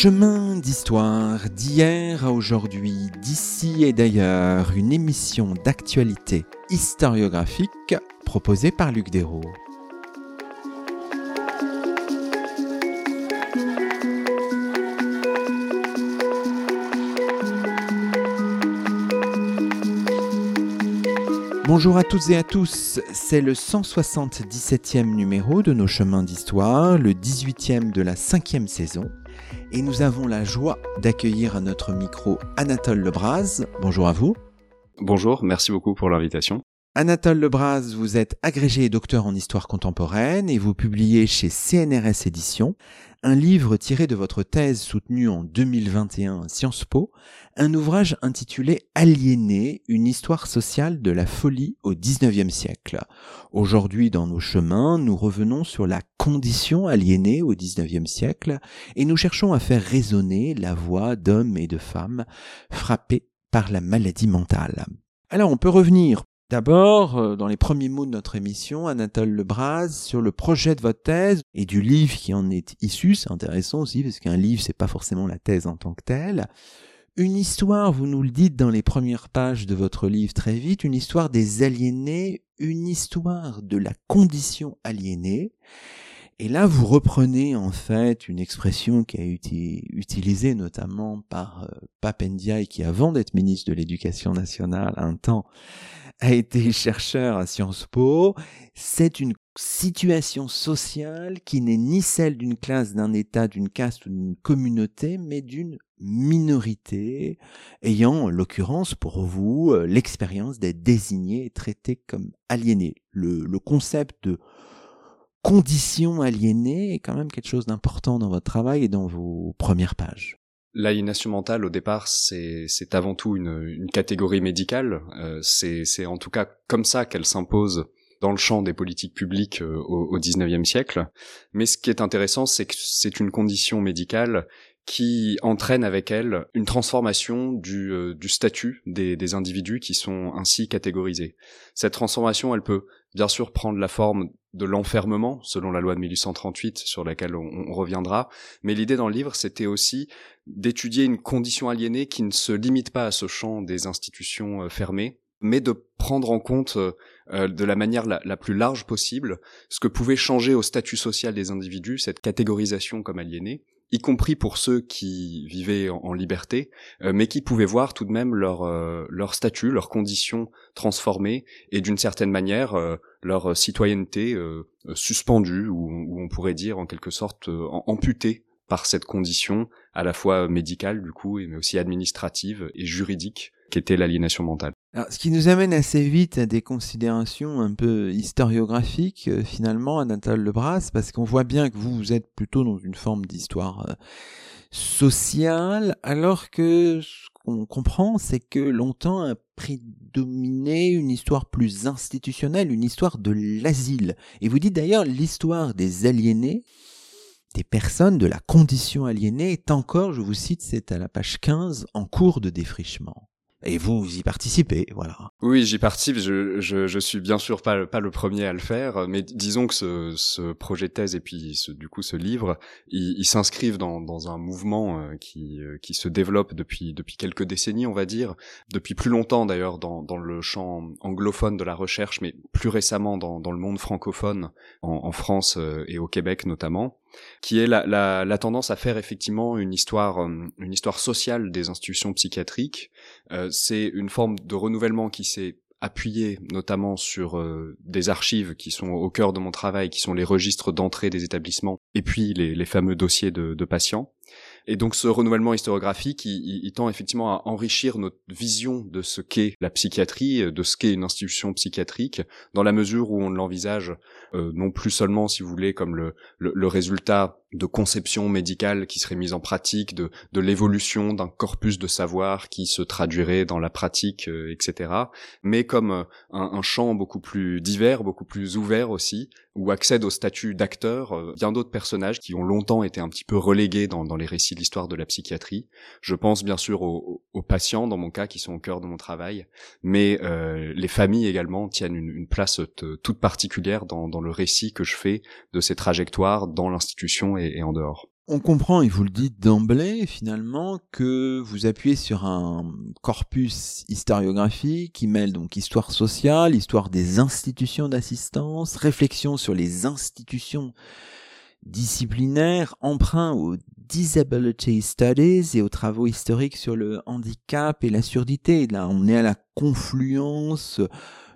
Chemin d'histoire d'hier à aujourd'hui, d'ici et d'ailleurs, une émission d'actualité historiographique proposée par Luc Dérault. Bonjour à toutes et à tous, c'est le 177e numéro de nos chemins d'histoire, le 18e de la cinquième saison, et nous avons la joie d'accueillir à notre micro Anatole Lebras. Bonjour à vous. Bonjour, merci beaucoup pour l'invitation. Anatole Lebras, vous êtes agrégé et docteur en histoire contemporaine et vous publiez chez CNRS Éditions un livre tiré de votre thèse soutenue en 2021 à Sciences Po, un ouvrage intitulé Aliéné, une histoire sociale de la folie au XIXe siècle. Aujourd'hui, dans nos chemins, nous revenons sur la condition aliénée au XIXe siècle et nous cherchons à faire résonner la voix d'hommes et de femmes frappés par la maladie mentale. Alors on peut revenir D'abord, euh, dans les premiers mots de notre émission, Anatole Lebras, sur le projet de votre thèse et du livre qui en est issu, c'est intéressant aussi parce qu'un livre c'est pas forcément la thèse en tant que telle. Une histoire, vous nous le dites dans les premières pages de votre livre très vite, une histoire des aliénés, une histoire de la condition aliénée. Et là, vous reprenez en fait une expression qui a été utilisée notamment par euh, Papendiaï, qui avant d'être ministre de l'Éducation nationale un temps a été chercheur à Sciences Po, c'est une situation sociale qui n'est ni celle d'une classe, d'un État, d'une caste ou d'une communauté, mais d'une minorité ayant, en l'occurrence pour vous, euh, l'expérience d'être désigné et traité comme aliéné. Le, le concept de condition aliénée est quand même quelque chose d'important dans votre travail et dans vos premières pages. L'aliénation mentale, au départ, c'est avant tout une, une, catégorie médicale. Euh, c'est en tout cas comme ça qu'elle s'impose dans le champ des politiques publiques euh, au, 19e siècle. Mais ce qui est intéressant, c'est que c'est une condition médicale qui entraîne avec elle une transformation du, euh, du statut des, des, individus qui sont ainsi catégorisés. Cette transformation, elle peut bien sûr prendre la forme de l'enfermement, selon la loi de 1838, sur laquelle on, reviendra, mais l'idée dans le livre, c'était aussi d'étudier une condition aliénée qui ne se limite pas à ce champ des institutions euh, fermées, mais de prendre en compte euh, de la manière la, plus large possible ce que pouvait changer au statut social des individus, cette catégorisation comme aliénée, y compris pour ceux qui vivaient en, liberté, euh, mais qui pouvaient voir tout de même leur, euh, leur statut, leurs conditions transformées et d'une certaine manière euh, leur citoyenneté suspendue ou, ou, on pourrait dire en quelque sorte amputée par cette condition à la fois médicale du coup mais aussi administrative et juridique qu'était l'aliénation mentale. Alors, ce qui nous amène assez vite à des considérations un peu historiographiques, euh, finalement, Anatole Lebras, parce qu'on voit bien que vous, vous êtes plutôt dans une forme d'histoire euh, sociale, alors que ce qu'on comprend, c'est que longtemps a prédominé une histoire plus institutionnelle, une histoire de l'asile. Et vous dites d'ailleurs l'histoire des aliénés, des personnes de la condition aliénée est encore, je vous cite, c'est à la page 15, en cours de défrichement. Et vous, vous y participez, voilà. Oui, j'y participe. Je, je, je, suis bien sûr pas, pas le premier à le faire, mais disons que ce, ce projet thèse et puis ce, du coup ce livre, ils s'inscrivent dans, dans un mouvement euh, qui, euh, qui se développe depuis, depuis quelques décennies, on va dire, depuis plus longtemps d'ailleurs dans, dans le champ anglophone de la recherche, mais plus récemment dans, dans le monde francophone, en, en France euh, et au Québec notamment qui est la, la, la, tendance à faire effectivement une histoire, euh, une histoire sociale des institutions psychiatriques. Euh, c'est une forme de renouvellement qui s'est appuyé notamment sur euh, des archives qui sont au cœur de mon travail, qui sont les registres d'entrée des établissements et puis les, les fameux dossiers de, de patients. Et donc ce renouvellement historiographique, il, tend effectivement à enrichir notre vision de ce qu'est la psychiatrie, de ce qu'est une institution psychiatrique, dans la mesure où on l'envisage euh, non plus seulement, si vous voulez, comme le, le, le résultat de conception médicale qui serait mise en pratique, de, de l'évolution d'un corpus de savoir qui se traduirait dans la pratique, euh, etc. Mais comme euh, un, un, champ beaucoup plus divers, beaucoup plus ouvert aussi, où accèdent au statut d'acteur euh, bien d'autres personnages qui ont longtemps été un petit peu relégués dans, dans les récits de l'histoire de la psychiatrie. Je pense bien sûr aux, aux, patients, dans mon cas, qui sont au cœur de mon travail, mais euh, les familles également tiennent une, une place toute particulière dans, dans le récit que je fais de ces trajectoires dans l'institution et, en dehors. On comprend, et vous le dites d'emblée, finalement, que vous appuyez sur un corpus historiographique qui mêle donc histoire sociale, histoire des institutions d'assistance, réflexion sur les institutions disciplinaires, emprunt aux disability studies et aux travaux historiques sur le handicap et la surdité. Là, on est à la confluence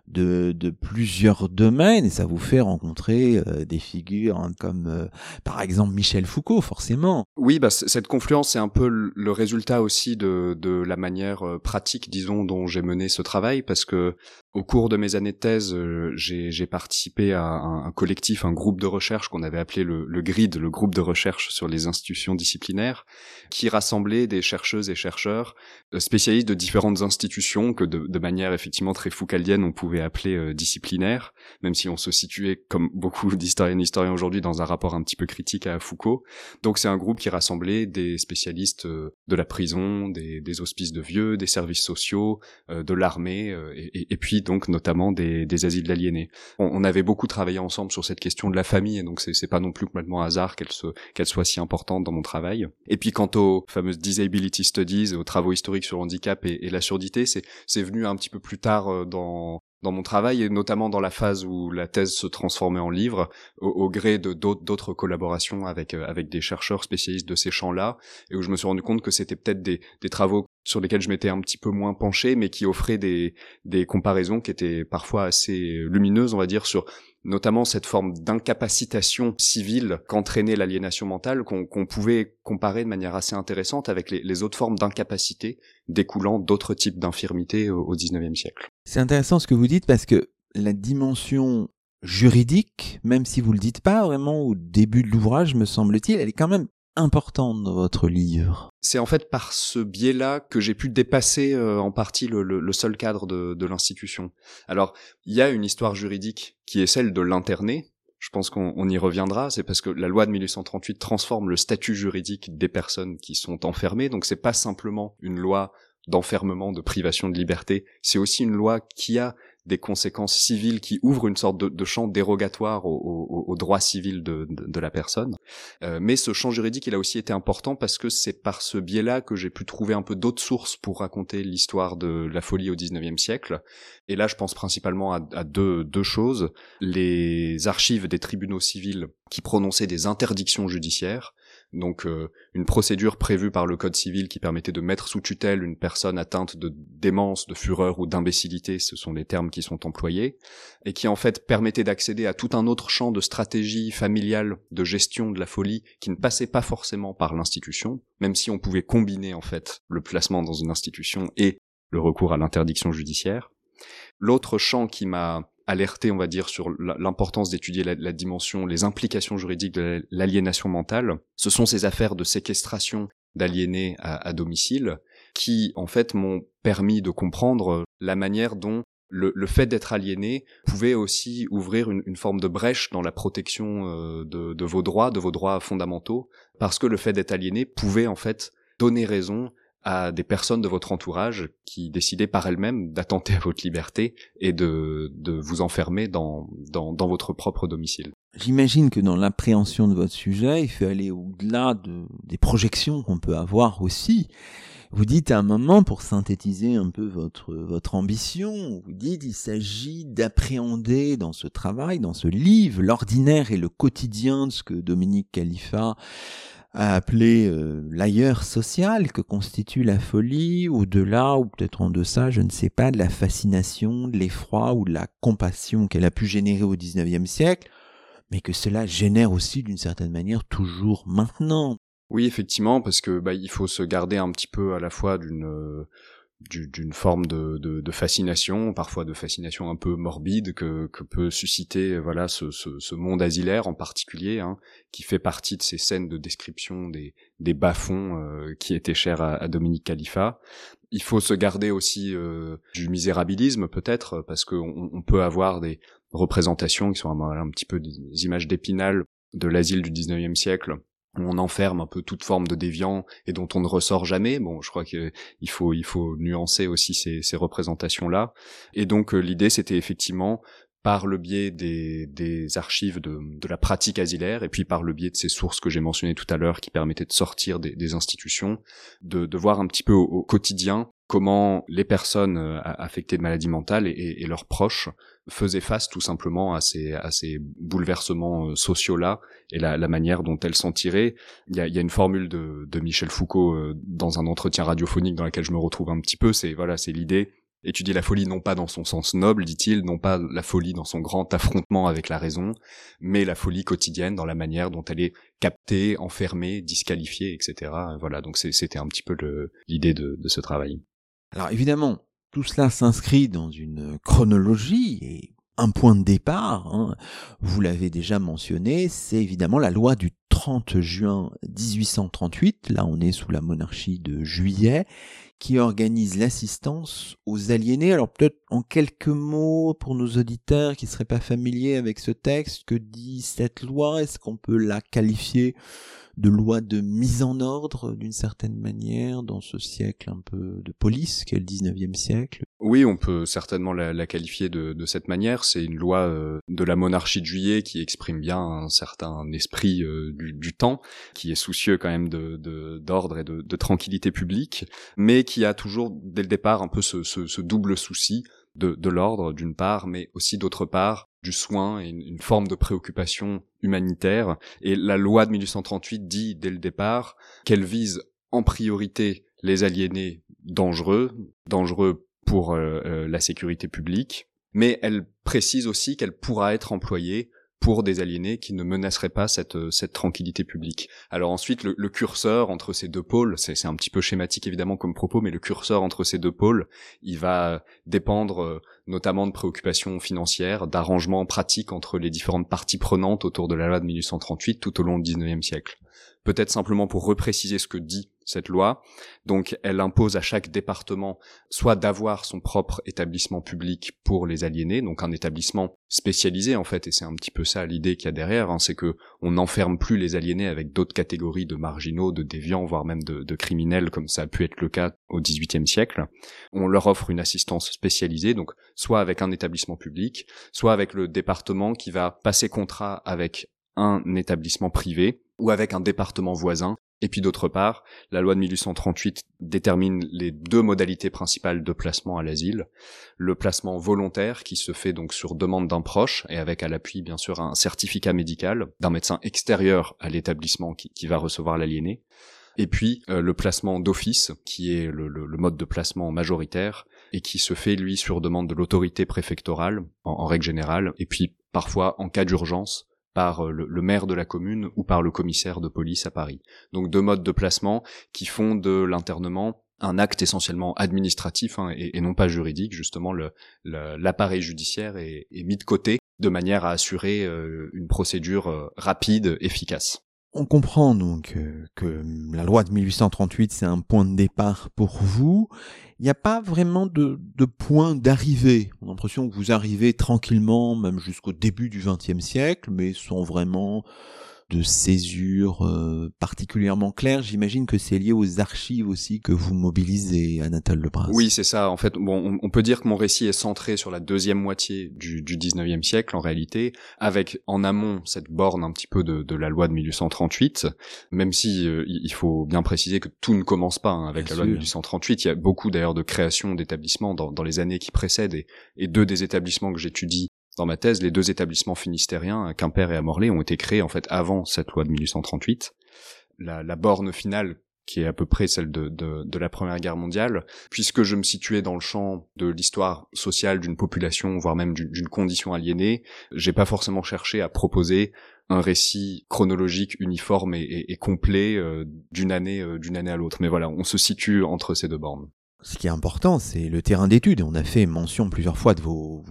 de, plusieurs domaines et ça vous fait rencontrer euh, des figures hein, comme euh, par exemple Michel Foucault forcément. Oui, bah, cette confluence c'est un peu le résultat aussi de, la manière euh, pratique disons dont j'ai mené ce travail parce que au cours de mes années de thèse, j'ai participé à un, collectif, un groupe de recherche qu'on avait appelé le, GRID, le groupe de recherche sur les institutions disciplinaires, qui rassemblait des chercheuses et chercheurs spécialistes de différentes institutions que de, de manière effectivement très foucaldienne on pouvait appeler euh, disciplinaires, même si on se situait, comme beaucoup d'historiennes et historiens aujourd'hui, dans un rapport un petit peu critique à Foucault. Donc c'est un groupe qui rassemblait des spécialistes de la prison, des, des hospices de vieux, des services sociaux, de l'armée, et, et puis donc notamment des, des asiles d'aliénés. On, on, avait beaucoup travaillé ensemble sur cette question de la famille, et donc c'est pas non plus complètement hasard qu'elle soit si importante dans mon travail. Et puis quant aux fameuses disability studies, aux travaux historiques sur le handicap et, et la surdité, c'est venu un petit peu plus tard euh, dans dans mon travail et notamment dans la phase où la thèse se transformait en livre au, gré de d'autres collaborations avec euh, avec des chercheurs spécialistes de ces champs-là et où je me suis rendu compte que c'était peut-être des, des travaux sur lesquels je m'étais un petit peu moins penché, mais qui offraient des, des comparaisons qui étaient parfois assez lumineuses, on va dire, sur notamment cette forme d'incapacitation civile qu'entraînait l'aliénation mentale, qu'on pouvait comparer de manière assez intéressante avec les, autres formes d'incapacité découlant d'autres types d'infirmités au, 19e siècle. C'est intéressant ce que vous dites parce que la dimension juridique, même si vous le dites pas vraiment au début de l'ouvrage, me semble-t-il, elle est quand même importante dans votre livre C'est en fait par ce biais-là que j'ai pu dépasser euh, en partie le, le, seul cadre de, de l'institution. Alors, il y a une histoire juridique qui est celle de l'interné. Je pense qu'on y reviendra. C'est parce que la loi de 1838 transforme le statut juridique des personnes qui sont enfermées. Donc, c'est pas simplement une loi d'enfermement, de privation de liberté. C'est aussi une loi qui a des conséquences civiles qui ouvrent une sorte de, champ dérogatoire au, au, au droit civil de, la personne. Euh, mais ce champ juridique, il a aussi été important parce que c'est par ce biais-là que j'ai pu trouver un peu d'autres sources pour raconter l'histoire de la folie au XIXe siècle. Et là, je pense principalement à, deux choses. Les archives des tribunaux civils qui prononçaient des interdictions judiciaires, donc euh, une procédure prévue par le Code civil qui permettait de mettre sous tutelle une personne atteinte de démence, de fureur ou d'imbécilité, ce sont les termes qui sont employés, et qui en fait permettait d'accéder à tout un autre champ de stratégie familiale de gestion de la folie qui ne passait pas forcément par l'institution, même si on pouvait combiner en fait le placement dans une institution et le recours à l'interdiction judiciaire. L'autre champ qui m'a alerté, on va dire, sur l'importance d'étudier la, dimension, les implications juridiques de l'aliénation mentale. Ce sont ces affaires de séquestration d'aliénés à, domicile qui, en fait, m'ont permis de comprendre la manière dont le, fait d'être aliéné pouvait aussi ouvrir une, forme de brèche dans la protection euh, de, de, vos droits, de vos droits fondamentaux, parce que le fait d'être aliéné pouvait en fait donner raison à des personnes de votre entourage qui décidaient par elles-mêmes d'attenter à votre liberté et de, de vous enfermer dans, dans, dans votre propre domicile. J'imagine que dans l'appréhension de votre sujet, il faut aller au-delà de, des projections qu'on peut avoir aussi. Vous dites à un moment, pour synthétiser un peu votre, votre ambition, vous dites il s'agit d'appréhender dans ce travail, dans ce livre, l'ordinaire et le quotidien de ce que Dominique Khalifa à appeler euh, l'ailleurs social que constitue la folie, au-delà ou peut-être en deçà, je ne sais pas, de la fascination, de l'effroi ou de la compassion qu'elle a pu générer au XIXe siècle, mais que cela génère aussi d'une certaine manière toujours maintenant. Oui, effectivement, parce que bah, il faut se garder un petit peu à la fois d'une euh, d'une forme de, de, de, fascination, parfois de fascination un peu morbide que, que peut susciter voilà ce, ce, ce, monde asilaire en particulier, hein, qui fait partie de ces scènes de description des, des bas-fonds euh, qui étaient chers à, à, Dominique Khalifa. Il faut se garder aussi euh, du misérabilisme peut-être, parce qu'on on peut avoir des représentations qui sont un, un petit peu des images d'épinal de l'asile du 19e siècle on enferme un peu toute forme de déviant et dont on ne ressort jamais. Bon, je crois qu'il faut il faut nuancer aussi ces, ces représentations là. Et donc euh, l'idée c'était effectivement par le biais des, des archives de, de, la pratique asilaire et puis par le biais de ces sources que j'ai mentionnées tout à l'heure qui permettaient de sortir des, des institutions, de, de, voir un petit peu au, quotidien comment les personnes euh, affectées de maladies mentales et, et, leurs proches faisaient face tout simplement à ces, à ces bouleversements euh, sociaux-là et la, la, manière dont elles s'en tiraient. Il y a, y a une formule de, de Michel Foucault euh, dans un entretien radiophonique dans lequel je me retrouve un petit peu, c'est voilà, c'est l'idée Étudier la folie non pas dans son sens noble, dit-il, non pas la folie dans son grand affrontement avec la raison, mais la folie quotidienne dans la manière dont elle est captée, enfermée, disqualifiée, etc. Voilà, donc c'était un petit peu l'idée de, de ce travail. Alors évidemment, tout cela s'inscrit dans une chronologie et un point de départ, hein, vous l'avez déjà mentionné, c'est évidemment la loi du 30 juin 1838, là on est sous la monarchie de juillet, qui organise l'assistance aux aliénés. Alors peut-être en quelques mots pour nos auditeurs qui ne seraient pas familiers avec ce texte, que dit cette loi? Est-ce qu'on peut la qualifier de loi de mise en ordre d'une certaine manière dans ce siècle un peu de police qu'est le 19e siècle Oui, on peut certainement la, qualifier de, cette manière. C'est une loi euh, de la monarchie de juillet qui exprime bien un certain esprit euh, du, temps, qui est soucieux quand même d'ordre et de, tranquillité publique, mais qui a toujours dès le départ un peu ce, double souci de l'ordre d'une part, mais aussi d'autre part du soin et une, forme de préoccupation humanitaire. Et la loi de 1838 dit dès le départ qu'elle vise en priorité les aliénés dangereux, dangereux pour euh, euh, la sécurité publique, mais elle précise aussi qu'elle pourra être employée pour des aliénés qui ne menaceraient pas cette, euh, cette tranquillité publique. Alors ensuite, le, curseur entre ces deux pôles, c'est un petit peu schématique évidemment comme propos, mais le curseur entre ces deux pôles, il va dépendre notamment de préoccupations financières, d'arrangements pratiques entre les différentes parties prenantes autour de la loi de 1838 tout au long du 19e siècle. Peut-être simplement pour repréciser ce que dit cette loi. Donc elle impose à chaque département soit d'avoir son propre établissement public pour les aliénés, donc un établissement spécialisé en fait, et c'est un petit peu ça l'idée qu'il y a derrière, hein, c'est que on n'enferme plus les aliénés avec d'autres catégories de marginaux, de déviants, voire même de, de, criminels, comme ça a pu être le cas au XVIIIe siècle. On leur offre une assistance spécialisée, donc soit avec un établissement public, soit avec le département qui va passer contrat avec un établissement privé ou avec un département voisin et puis d'autre part, la loi de 1838 détermine les deux modalités principales de placement à l'asile. Le placement volontaire qui se fait donc sur demande d'un proche et avec à l'appui bien sûr un certificat médical d'un médecin extérieur à l'établissement qui, va recevoir l'aliéné. Et puis euh, le placement d'office qui est le, mode de placement majoritaire et qui se fait lui sur demande de l'autorité préfectorale en règle générale et puis parfois en cas d'urgence par euh, le, maire de la commune ou par le commissaire de police à Paris. Donc deux modes de placement qui font de l'internement un acte essentiellement administratif hein, et, non pas juridique. Justement, l'appareil judiciaire est, mis de côté de manière à assurer euh, une procédure euh, rapide, efficace. On comprend donc euh, que la loi de 1838, c'est un point de départ pour vous. Il n'y a pas vraiment de, de point d'arrivée. On a l'impression que vous arrivez tranquillement, même jusqu'au début du XXe siècle, mais sans vraiment de césure euh, particulièrement claire. J'imagine que c'est lié aux archives aussi que vous mobilisez, Anatole Lebras. Oui, c'est ça. En fait, bon, on, peut dire que mon récit est centré sur la deuxième moitié du, du 19e siècle, en réalité, avec en amont cette borne un petit peu de, de la loi de 1838, même si euh, il faut bien préciser que tout ne commence pas hein, avec la loi de 1838. Il y a beaucoup d'ailleurs de créations d'établissements dans, dans les années qui précèdent et, et deux des établissements que j'étudie dans ma thèse, les deux établissements finistériens, Quimper et à Morlaix, ont été créés en fait avant cette loi de 1838. La, borne finale qui est à peu près celle de, la Première Guerre mondiale, puisque je me situais dans le champ de l'histoire sociale d'une population, voire même d'une condition aliénée, j'ai pas forcément cherché à proposer un récit chronologique uniforme et, et, complet euh, d'une année euh, d'une année à l'autre. Mais voilà, on se situe entre ces deux bornes ce qui est important, c'est le terrain d'étude. On a fait mention plusieurs fois de vos,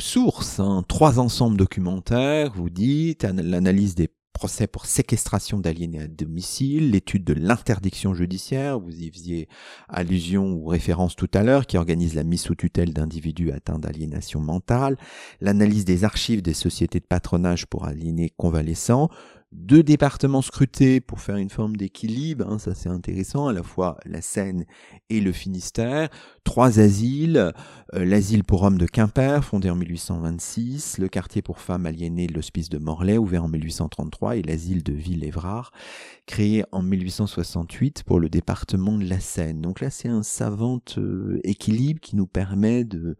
sources. Hein. Trois ensembles documentaires, vous dites, l'analyse des procès pour séquestration d'aliénés à domicile, l'étude de l'interdiction judiciaire, vous y faisiez allusion ou référence tout à l'heure, qui organise la mise sous tutelle d'individus atteints d'aliénation mentale, l'analyse des archives des sociétés de patronage pour aliénés convalescents, deux départements scrutés pour faire une forme d'équilibre, hein, ça c'est intéressant, à la fois la Seine et le Finistère, trois asiles, euh, l'asile pour hommes de Quimper, fondé en 1826, le quartier pour femmes aliénées de l'hospice de Morlaix, ouvert en 1833, et l'asile de Ville-Évrard, créé en 1868 pour le département de la Seine. Donc là c'est un savant euh, équilibre qui nous permet de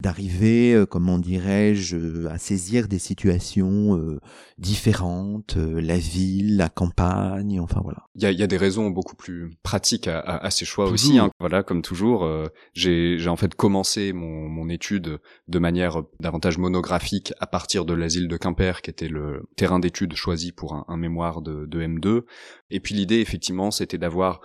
d'arriver, euh, comment dirais-je, euh, à saisir des situations euh, différentes, la ville, la campagne, enfin voilà. Il y a, y a, des raisons beaucoup plus pratiques à, à, à ces choix aussi. Hein. Voilà, comme toujours, j'ai en fait commencé mon, mon étude de manière davantage monographique à partir de l'asile de Quimper, qui était le terrain d'étude choisi pour un, un mémoire de, de M2. Et puis l'idée, effectivement, c'était d'avoir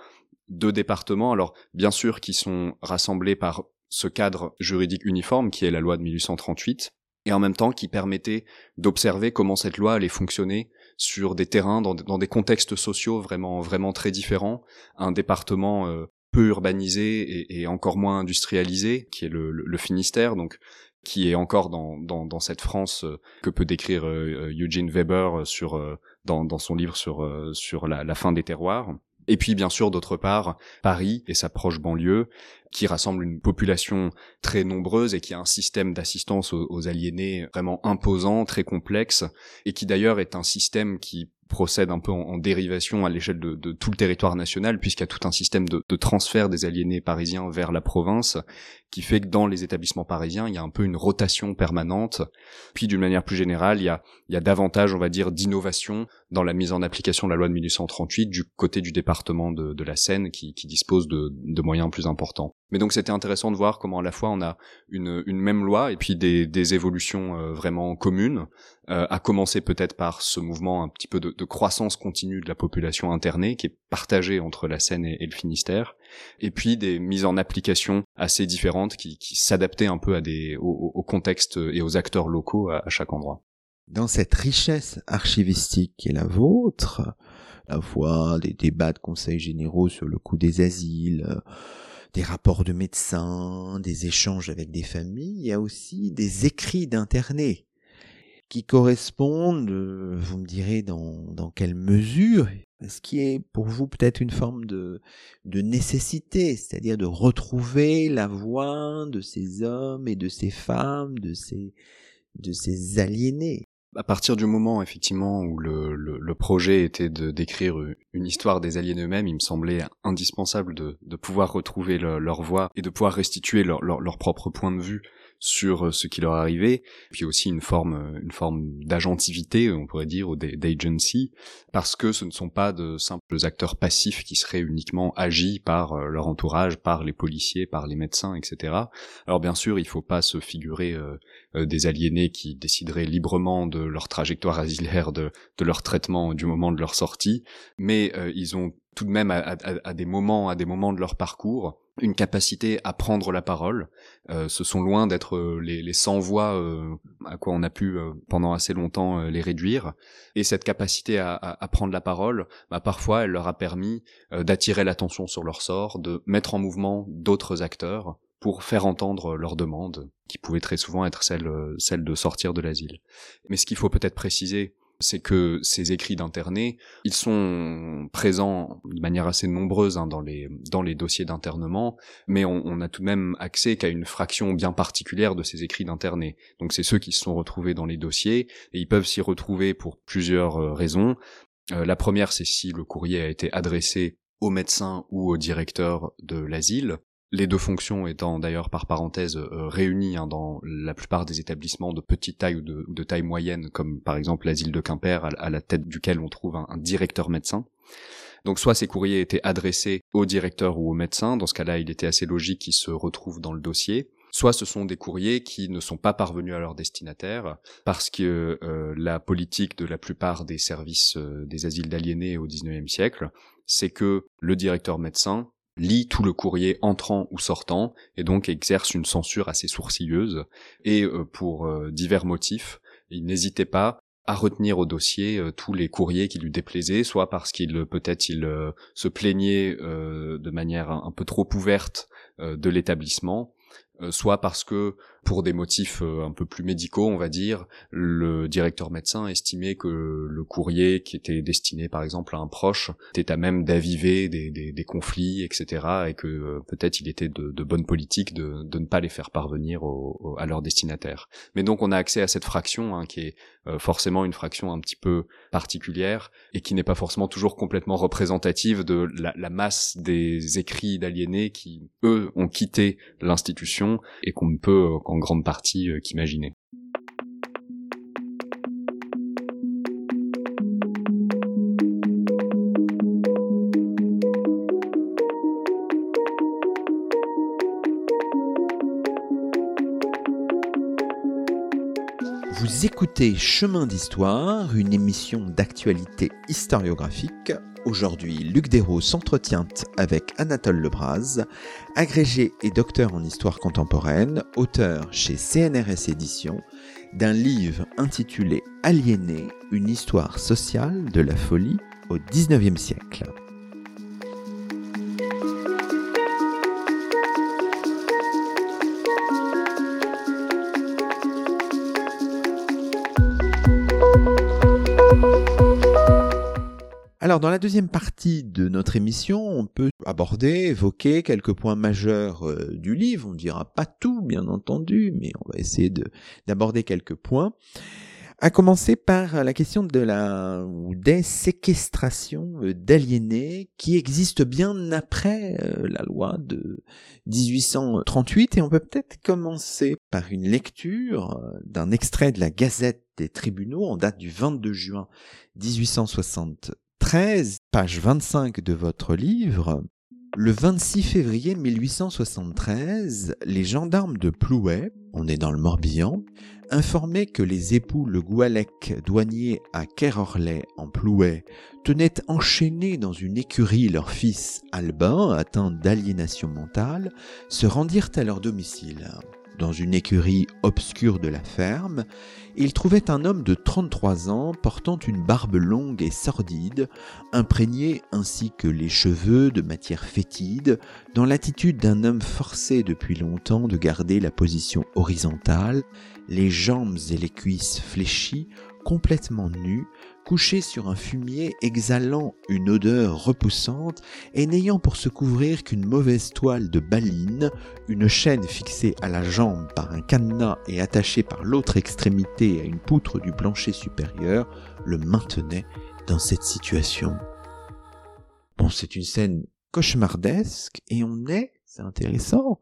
deux départements, alors bien sûr qui sont rassemblés par ce cadre juridique uniforme qui est la loi de 1838, et en même temps qui permettait d'observer comment cette loi allait fonctionner sur des terrains, dans, des contextes sociaux vraiment vraiment très différents, un département euh, peu urbanisé et, encore moins industrialisé, qui est le, Finistère, donc qui est encore dans, dans, cette France euh, que peut décrire euh, Eugene Weber sur dans, dans son livre sur sur la fin des terroirs. Et puis bien sûr d'autre part Paris et sa proche banlieue qui rassemble une population très nombreuse et qui a un système d'assistance aux, aliénés vraiment imposant, très complexe et qui d'ailleurs est un système qui procède un peu en, dérivation à l'échelle de, tout le territoire national, puisqu'il y a tout un système de, transfert des aliénés parisiens vers la province, qui fait que dans les établissements parisiens, il y a un peu une rotation permanente. Puis d'une manière plus générale, il y a, il y a davantage, on va dire, d'innovation dans la mise en application de la loi de 1838 du côté du département de, la Seine, qui, dispose de, moyens plus importants. Mais donc c'était intéressant de voir comment à la fois on a une, même loi et puis des, évolutions euh, vraiment communes, euh, à commencer peut-être par ce mouvement un petit peu de, croissance continue de la population internée qui est partagée entre la Seine et, le Finistère, et puis des mises en application assez différentes qui, s'adaptaient un peu au, contexte et aux acteurs locaux à, chaque endroit. Dans cette richesse archivistique qui est la vôtre, la fois des débats de conseils généraux sur le coût des asiles, des rapports de médecins, des échanges avec des familles, il y a aussi des écrits d'internés qui correspondent, euh, vous me direz dans quelle mesure, ce qui est pour vous peut-être une forme de, de nécessité, c'est-à-dire de retrouver la voix de ces hommes et de ces femmes, de ces, de ces aliénés. À partir du moment effectivement où le, le, projet était de d'écrire une histoire des aliens eux-mêmes, il me semblait indispensable de, de pouvoir retrouver leur voix et de pouvoir restituer leur, leur, leur propre point de vue sur euh, ce qui leur arrivait, puis aussi une forme, euh, une forme d'agentivité, on pourrait dire, ou d'agency, parce que ce ne sont pas de simples acteurs passifs qui seraient uniquement agis par euh, leur entourage, par les policiers, par les médecins, etc. Alors bien sûr, il faut pas se figurer des aliénés qui décideraient librement de leur trajectoire asilaire, de, de leur traitement du moment de leur sortie, mais ils ont tout de même à, des moments, à des moments de leur parcours, une capacité à prendre la parole. Euh, ce sont loin d'être euh, les, les 100 voix euh, à quoi on a pu pendant assez longtemps les réduire. Et cette capacité à, à prendre la parole, bah, parfois, elle leur a permis d'attirer l'attention sur leur sort, de mettre en mouvement d'autres acteurs pour faire entendre leurs demandes, qui pouvaient très souvent être celles, celles de sortir de l'asile. Mais ce qu'il faut peut-être préciser, c'est que ces écrits d'internés, ils sont présents de manière assez nombreuse hein, dans les dans les dossiers d'internement, mais on, on, a tout de même accès qu'à une fraction bien particulière de ces écrits d'internés. Donc c'est ceux qui se sont retrouvés dans les dossiers et ils peuvent s'y retrouver pour plusieurs euh, raisons. Euh, la première, c'est si le courrier a été adressé au médecin ou au directeur de l'asile les deux fonctions étant d'ailleurs par parenthèse euh, réunies hein, dans la plupart des établissements de petite taille ou de, taille moyenne, comme par exemple l'asile de Quimper, à, la tête duquel on trouve un, directeur médecin. Donc soit ces courriers étaient adressés au directeur ou au médecin, dans ce cas-là il était assez logique qu'ils se retrouvent dans le dossier, soit ce sont des courriers qui ne sont pas parvenus à leur destinataire parce que euh, la politique de la plupart des services euh, des asiles d'aliénés au XIXe siècle, c'est que le directeur médecin lit tout le courrier entrant ou sortant et donc exerce une censure assez sourcilleuse. Et euh, pour euh, divers motifs, il n'hésitait pas à retenir au dossier euh, tous les courriers qui lui déplaisaient, soit parce qu'il peut-être il se plaignait de manière un, peu trop ouverte de l'établissement, soit parce que pour des motifs euh, un peu plus médicaux, on va dire, le directeur médecin estimait que le courrier qui était destiné par exemple à un proche était à même d'aviver des, conflits, etc. et que euh, peut-être il était de, bonne politique de, ne pas les faire parvenir à leur destinataire. Mais donc on a accès à cette fraction hein, qui est forcément une fraction un petit peu particulière et qui n'est pas forcément toujours complètement représentative de la, masse des écrits d'aliénés qui, eux, ont quitté l'institution et qu'on ne peut euh, en grande partie euh, qu'imaginer. Vous écoutez Chemin d'Histoire, une émission d'actualité historiographique Aujourd'hui, Luc Dérault s'entretient avec Anatole Lebras, agrégé et docteur en histoire contemporaine, auteur chez CNRS Éditions d'un livre intitulé Aliéné, une histoire sociale de la folie au XIXe siècle. Alors, dans la deuxième partie de notre émission, on peut aborder, évoquer quelques points majeurs euh, du livre. On ne dira pas tout, bien entendu, mais on va essayer d'aborder quelques points. À commencer par la question de la ou des séquestrations euh, d'aliénés qui existent bien après euh, la loi de 1838 et on peut peut-être commencer par une lecture d'un extrait de la Gazette des tribunaux en date du 22 juin 1860 13, page 25 de votre livre, le 26 février 1873, les gendarmes de Plouet, on est dans le Morbihan, informaient que les époux Le Goualec, douanier à Querorlais en Plouet, tenaient enchaînés dans une écurie leur fils Albin, atteint d'aliénation mentale, se rendirent à leur domicile. Dans une écurie obscure de la ferme, il trouvait un homme de 33 ans portant une barbe longue et sordide, imprégné ainsi que les cheveux de matière fétide, dans l'attitude d'un homme forcé depuis longtemps de garder la position horizontale, les jambes et les cuisses fléchies, complètement nu, couché sur un fumier exhalant une odeur repoussante et n'ayant pour se couvrir qu'une mauvaise toile de baline, une chaîne fixée à la jambe par un cadenas et attachée par l'autre extrémité à une poutre du plancher supérieur, le maintenait dans cette situation. Bon, c'est une scène cauchemardesque et on est, c'est intéressant,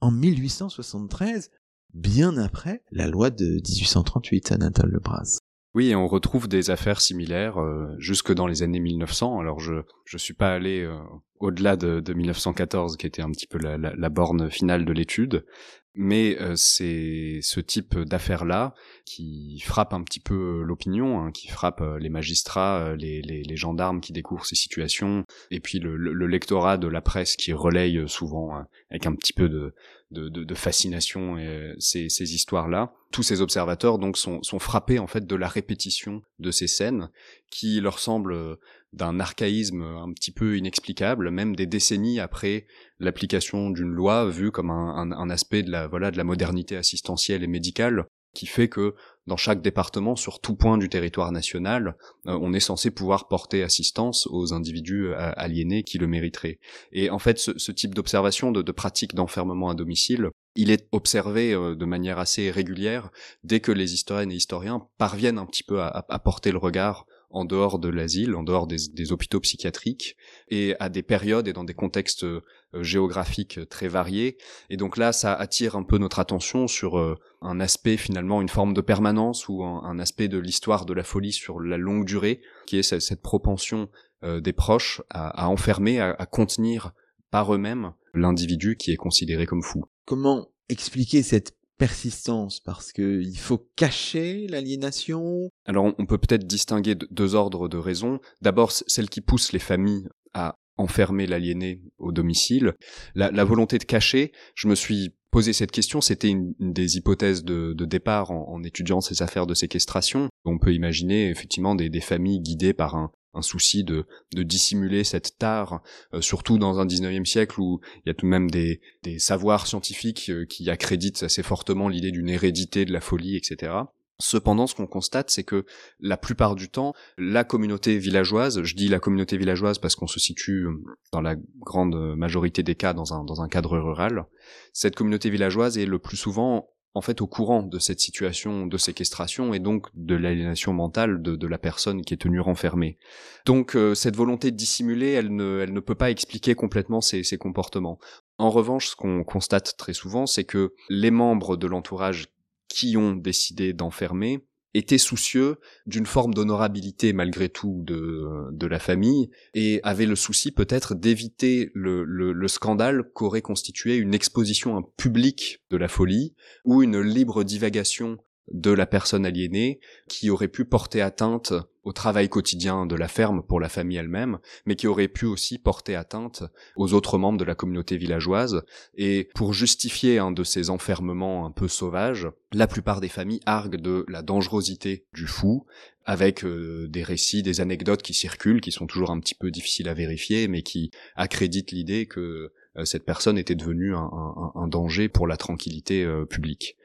en 1873, bien après la loi de 1838, Anatole Lebras. Oui, et on retrouve des affaires similaires euh, jusque dans les années 1900. Alors je je suis pas allé euh, au-delà de, de, 1914, qui était un petit peu la, borne finale de l'étude, mais euh, c'est ce type d'affaires-là qui frappe un petit peu l'opinion, hein, qui frappe les magistrats, les, les, gendarmes qui découvrent ces situations, et puis le, le, lectorat de la presse qui relaye souvent hein, avec un petit peu de, de, de, de fascination ces, ces histoires-là tous ces observateurs donc sont, sont frappés en fait de la répétition de ces scènes qui leur semblent euh, d'un archaïsme un petit peu inexplicable, même des décennies après l'application d'une loi vue comme un, aspect de la voilà de la modernité assistentielle et médicale qui fait que dans chaque département, sur tout point du territoire national, euh, on est censé pouvoir porter assistance aux individus euh, aliénés qui le mériteraient. Et en fait, ce, ce type d'observation, de, de pratique d'enfermement à domicile, il est observé euh, de manière assez régulière dès que les historiennes et historiens parviennent un petit peu à, porter le regard en dehors de l'asile, en dehors des, hôpitaux psychiatriques, et à des périodes et dans des contextes euh, géographiques très variés. Et donc là, ça attire un peu notre attention sur euh, un aspect finalement, une forme de permanence ou un, aspect de l'histoire de la folie sur la longue durée, qui est cette, propension des proches à, enfermer, à contenir par eux-mêmes l'individu qui est considéré comme fou. Comment expliquer cette persistance? Parce que il faut cacher l'aliénation? Alors on peut peut-être distinguer deux ordres de raisons. D'abord celle qui pousse les familles à enfermer l'aliéné au domicile. La, volonté de cacher, je me suis posé cette question, c'était une, des hypothèses de, départ en, étudiant ces affaires de séquestration. On peut imaginer effectivement des familles guidées par un, un souci de, de dissimuler cette tare, euh, surtout dans un 19e siècle où il y a tout de même des, des savoirs scientifiques euh, qui accréditent assez fortement l'idée d'une hérédité de la folie, etc. Cependant, ce qu'on constate, c'est que la plupart du temps, la communauté villageoise, je dis la communauté villageoise parce qu'on se situe euh, dans la grande majorité des cas dans un, dans un cadre rural, cette communauté villageoise est le plus souvent en fait au courant de cette situation de séquestration et donc de l'aliénation mentale de, la personne qui est tenue renfermée. Donc euh, cette volonté de dissimuler, elle ne, peut pas expliquer complètement ces comportements. En revanche, ce qu'on constate très souvent, c'est que les membres de l'entourage qui ont décidé d'enfermer était soucieux d'une forme d'honorabilité malgré tout de, de la famille et avait le souci peut-être d'éviter le, le, le, scandale qu'aurait constitué une exposition publique de la folie ou une libre divagation de la personne aliénée qui aurait pu porter atteinte au travail quotidien de la ferme pour la famille elle-même, mais qui aurait pu aussi porter atteinte aux autres membres de la communauté villageoise. Et pour justifier un de ces enfermements un peu sauvages, la plupart des familles arguent de la dangerosité du fou, avec euh, des récits, des anecdotes qui circulent, qui sont toujours un petit peu difficiles à vérifier, mais qui accréditent l'idée que euh, cette personne était devenue un, danger pour la tranquillité euh, publique.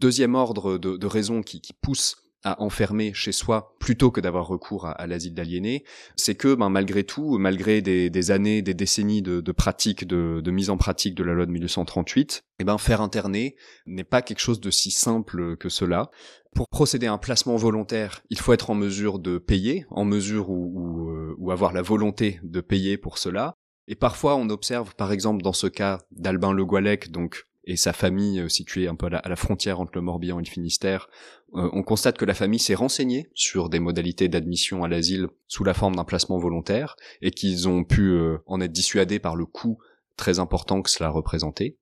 Deuxième ordre de, de raisons qui, qui pousse à enfermer chez soi plutôt que d'avoir recours à, l'asile d'aliénés, c'est que ben, malgré tout, malgré des, années, des décennies de, de pratique, de, de, mise en pratique de la loi de 1838, eh ben, faire interner n'est pas quelque chose de si simple que cela. Pour procéder à un placement volontaire, il faut être en mesure de payer, en mesure ou, euh, avoir la volonté de payer pour cela. Et parfois, on observe, par exemple, dans ce cas d'Albin Le Goualec, donc et sa famille euh, située un peu à la, frontière entre le Morbihan et le Finistère, euh, on constate que la famille s'est renseignée sur des modalités d'admission à l'asile sous la forme d'un placement volontaire et qu'ils ont pu euh, en être dissuadés par le coût très important que cela représentait.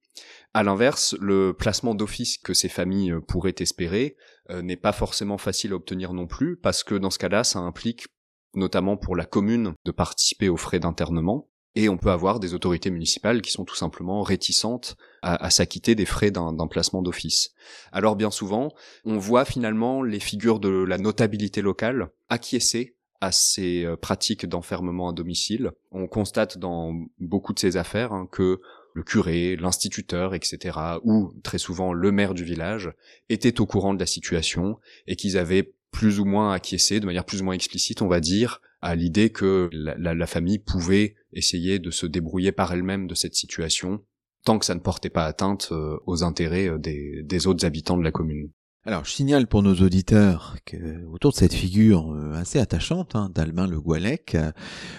À l'inverse, le placement d'office que ces familles pourraient espérer n'est pas forcément facile à obtenir non plus, parce que dans ce cas-là, ça implique notamment pour la commune de participer aux frais d'internement, et on peut avoir des autorités municipales qui sont tout simplement réticentes à, s'acquitter des frais d'un placement d'office. Alors bien souvent, on voit finalement les figures de la notabilité locale acquiescer à ces euh, pratiques d'enfermement à domicile. On constate dans beaucoup de ces affaires hein, que le curé, l'instituteur, etc., ou très souvent le maire du village, étaient au courant de la situation et qu'ils avaient plus ou moins acquiescé, de manière plus ou moins explicite, on va dire, à l'idée que la, famille pouvait essayer de se débrouiller par elle-même de cette situation, tant que ça ne portait pas atteinte euh, aux intérêts euh, des, autres habitants de la commune. Alors, je signale pour nos auditeurs que autour de cette figure euh, assez attachante hein, d'Albin Le Goualec,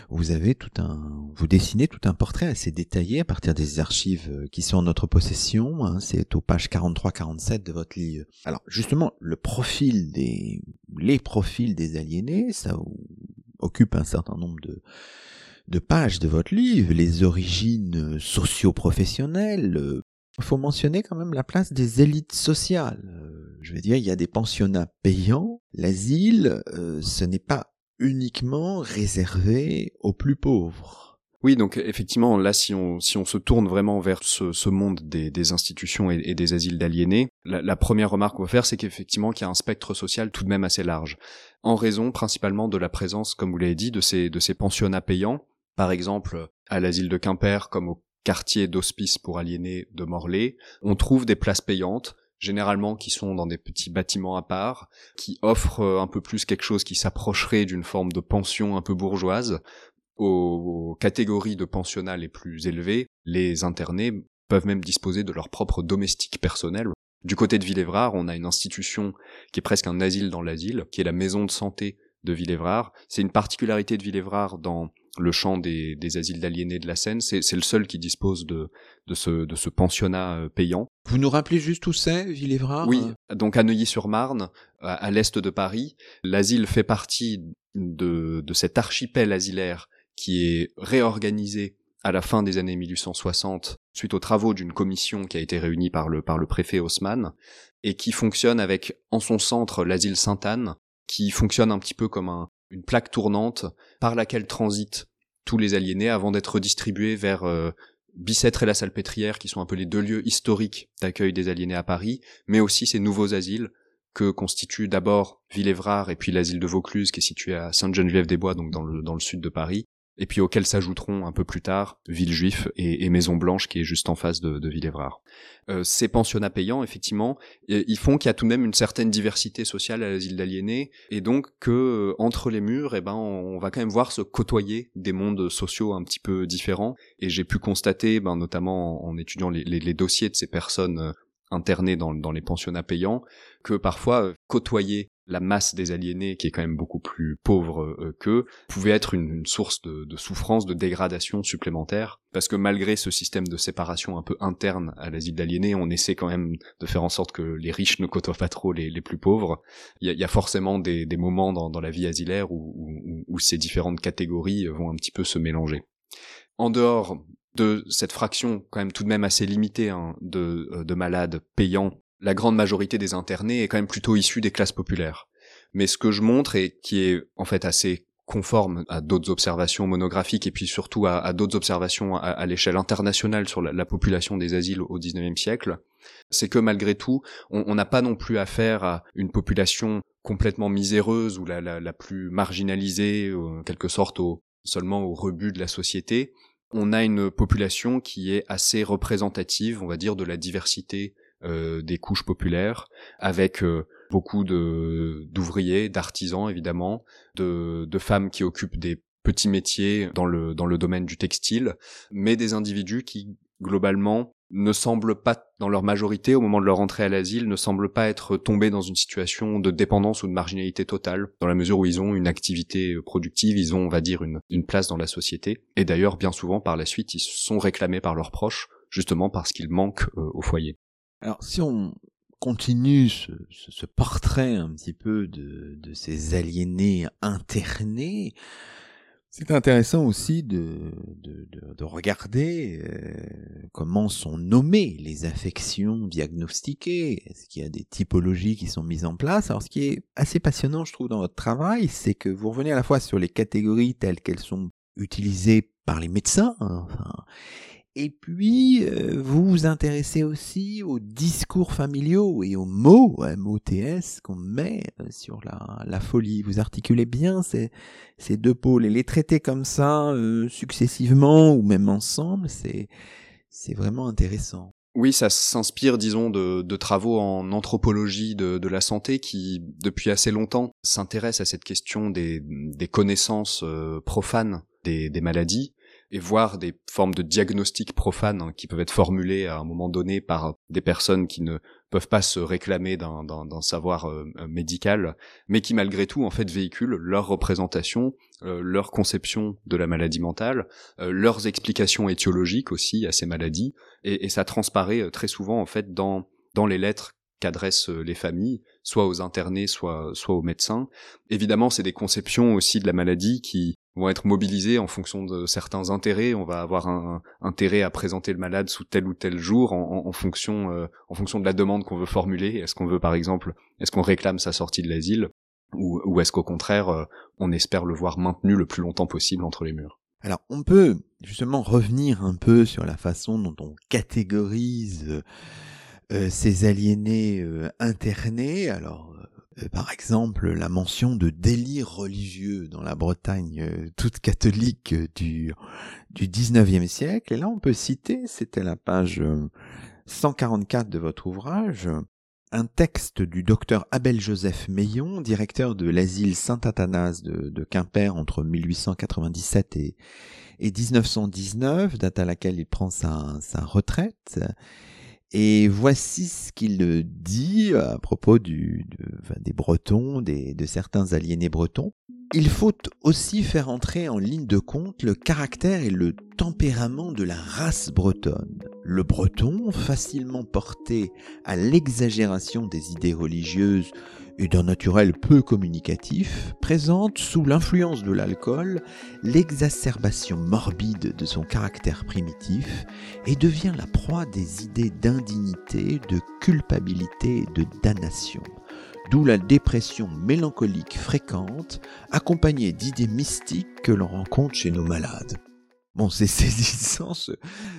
vous avez tout un, vous dessinez tout un portrait assez détaillé à partir des archives qui sont en notre possession. Hein, c'est aux pages 43-47 de votre livre. Alors, justement, le profil des, les profils des aliénés, ça occupe un certain nombre de, de pages de votre livre, les origines socio-professionnelles. Il euh, faut mentionner quand même la place des élites sociales. Euh, je veux dire, il y a des pensionnats payants. L'asile, euh, ce n'est pas uniquement réservé aux plus pauvres. Oui, donc effectivement, là, si on, si on se tourne vraiment vers ce, monde des, institutions et, des asiles d'aliénés, la, la, première remarque qu'on va faire, c'est qu'effectivement, qu'il y a un spectre social tout de même assez large, en raison principalement de la présence, comme vous l'avez dit, de ces, de ces pensionnats payants, par exemple à l'asile de Quimper, comme au quartier d'hospice pour aliénés de Morlaix, on trouve des places payantes généralement qui sont dans des petits bâtiments à part, qui offrent un peu plus quelque chose qui s'approcherait d'une forme de pension un peu bourgeoise, aux catégories de pensionnats les plus élevées, les internés peuvent même disposer de leur propre domestique personnel. Du côté de Villévrard, on a une institution qui est presque un asile dans l'asile, qui est la maison de santé de Villévrard. C'est une particularité de Villévrard dans le champ des, asiles d'aliénés de la Seine. C'est le seul qui dispose de, de, ce, de ce pensionnat euh, payant. Vous nous rappelez juste où c'est, Villévrard Oui, donc à Neuilly-sur-Marne, à, l'est de Paris. L'asile fait partie de, de cet archipel asilaire qui est réorganisé à la fin des années 1860 suite aux travaux d'une commission qui a été réunie par le, par le préfet Haussmann et qui fonctionne avec en son centre l'asile Sainte-Anne qui fonctionne un petit peu comme un, une plaque tournante par laquelle transitent tous les aliénés avant d'être redistribués vers euh, Bicêtre et la Salpêtrière qui sont un peu les deux lieux historiques d'accueil des aliénés à Paris mais aussi ces nouveaux asiles que constituent d'abord Villévrard et puis l'asile de Vaucluse qui est situé à Sainte-Geneviève-des-Bois, donc dans le, dans le sud de Paris, et puis auxquels s'ajouteront un peu plus tard Villejuif et, et Maison Blanche qui est juste en face de, de Villévrard. Euh, ces pensionnats payants, effectivement, ils font qu'il y a tout de même une certaine diversité sociale à l'asile d'aliénés, et donc que euh, entre les murs, eh ben, on va quand même voir se côtoyer des mondes sociaux un petit peu différents. Et j'ai pu constater, ben, notamment en, étudiant les, dossiers de ces personnes euh, internées dans, dans les pensionnats payants, que parfois euh, côtoyer la masse des aliénés, qui est quand même beaucoup plus pauvre euh, qu'eux, pouvait être une, source de, souffrance, de dégradation supplémentaire, parce que malgré ce système de séparation un peu interne à l'asile d'aliénés, on essaie quand même de faire en sorte que les riches ne côtoient pas trop les, les plus pauvres. Il y a, forcément des, des moments dans, dans, la vie asilaire où, où, ces différentes catégories vont un petit peu se mélanger. En dehors de cette fraction quand même tout de même assez limitée hein, de, euh, de malades payants la grande majorité des internés est quand même plutôt issue des classes populaires. Mais ce que je montre et qui est en fait assez conforme à d'autres observations monographiques et puis surtout à, d'autres observations à, l'échelle internationale sur la, population des asiles au XIXe siècle, c'est que malgré tout, on n'a pas non plus affaire à une population complètement miséreuse ou la, plus marginalisée, en quelque sorte au, seulement au rebut de la société. On a une population qui est assez représentative, on va dire, de la diversité des couches populaires, avec euh, beaucoup de d'ouvriers, d'artisans évidemment, de, de femmes qui occupent des petits métiers dans le dans le domaine du textile, mais des individus qui globalement ne semblent pas, dans leur majorité, au moment de leur entrée à l'asile, ne semblent pas être tombés dans une situation de dépendance ou de marginalité totale, dans la mesure où ils ont une activité productive, ils ont, on va dire, une, une place dans la société. Et d'ailleurs, bien souvent, par la suite, ils sont réclamés par leurs proches, justement parce qu'ils manquent euh, au foyer. Alors si on continue ce, portrait un petit peu de, de ces aliénés internés, c'est intéressant aussi de, de, de regarder euh, comment sont nommées les affections diagnostiquées. Est-ce qu'il y a des typologies qui sont mises en place? Alors ce qui est assez passionnant, je trouve, dans votre travail, c'est que vous revenez à la fois sur les catégories telles qu'elles sont utilisées par les médecins, hein, enfin, et puis, euh, vous vous intéressez aussi aux discours familiaux et aux mots, MOTS, qu'on met euh, sur la, folie. Vous articulez bien ces, deux pôles et les traiter comme ça, euh, successivement ou même ensemble, c'est, c'est vraiment intéressant. Oui, ça s'inspire, disons, de, de, travaux en anthropologie de, de, la santé qui, depuis assez longtemps, s'intéressent à cette question des, des connaissances profanes des, des maladies et voir des formes de diagnostics profanes hein, qui peuvent être formulées à un moment donné par des personnes qui ne peuvent pas se réclamer d'un savoir euh, médical, mais qui malgré tout en fait véhiculent leur représentation, euh, leur conception de la maladie mentale, euh, leurs explications étiologiques aussi à ces maladies, et, ça transparaît très souvent en fait dans dans les lettres qu'adressent les familles, soit aux internés, soit soit aux médecins. Évidemment, c'est des conceptions aussi de la maladie qui vont être mobilisés en fonction de certains intérêts. On va avoir un, intérêt à présenter le malade sous tel ou tel jour en, fonction euh, en fonction de la demande qu'on veut formuler. Est-ce qu'on veut par exemple, est-ce qu'on réclame sa sortie de l'asile ou, est-ce qu'au contraire euh, on espère le voir maintenu le plus longtemps possible entre les murs? Alors on peut justement revenir un peu sur la façon dont on catégorise euh, ces aliénés internés. Alors euh, par exemple la mention de délire religieux dans la Bretagne euh, toute catholique euh, du, du 19e siècle. Et là, on peut citer, c'était la page 144 de votre ouvrage, un texte du docteur Abel Joseph Meillon, directeur de l'asile Saint-Athanas de, Quimper entre 1897 et, et 1919, date à laquelle il prend sa retraite. Et voici ce qu'il dit à propos du, des Bretons, de certains aliénés bretons. Il faut aussi faire entrer en ligne de compte le caractère et le tempérament de la race bretonne. Le breton, facilement porté à l'exagération des idées religieuses et d'un naturel peu communicatif, présente sous l'influence de l'alcool l'exacerbation morbide de son caractère primitif et devient la proie des idées d'indignité, de culpabilité et de damnation. D'où la dépression mélancolique fréquente, accompagnée d'idées mystiques que l'on rencontre chez nos malades. Bon, c'est saisissant ce,